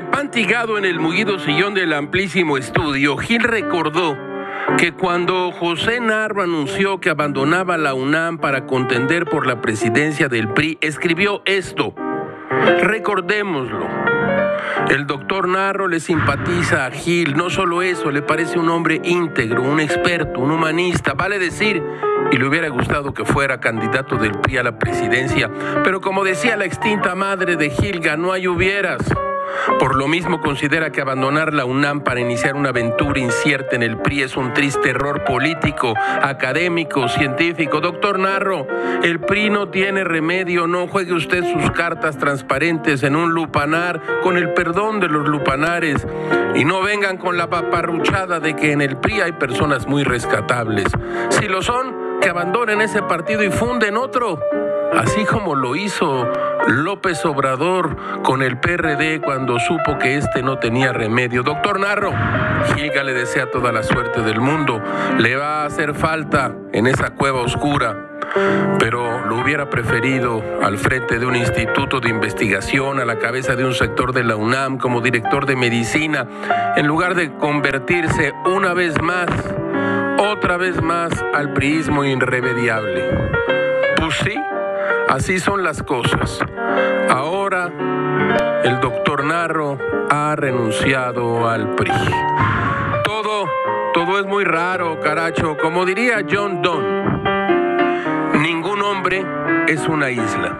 fatigado en el mullido sillón del amplísimo estudio, Gil recordó que cuando José Narro anunció que abandonaba la UNAM para contender por la presidencia del PRI, escribió esto. Recordémoslo. El doctor Narro le simpatiza a Gil, no solo eso, le parece un hombre íntegro, un experto, un humanista, vale decir, y le hubiera gustado que fuera candidato del PRI a la presidencia, pero como decía la extinta madre de Gil, ganó hubieras. Por lo mismo considera que abandonar la UNAM para iniciar una aventura incierta en el PRI es un triste error político, académico, científico. Doctor Narro, el PRI no tiene remedio, no juegue usted sus cartas transparentes en un lupanar con el perdón de los lupanares y no vengan con la paparruchada de que en el PRI hay personas muy rescatables. Si lo son, que abandonen ese partido y funden otro así como lo hizo López Obrador con el PRD cuando supo que este no tenía remedio. Doctor Narro, Gilga le desea toda la suerte del mundo. Le va a hacer falta en esa cueva oscura pero lo hubiera preferido al frente de un instituto de investigación, a la cabeza de un sector de la UNAM como director de medicina, en lugar de convertirse una vez más, otra vez más al priismo irremediable. Pues sí, Así son las cosas. Ahora el doctor Narro ha renunciado al PRI. Todo, todo es muy raro, caracho. Como diría John Donne, ningún hombre es una isla.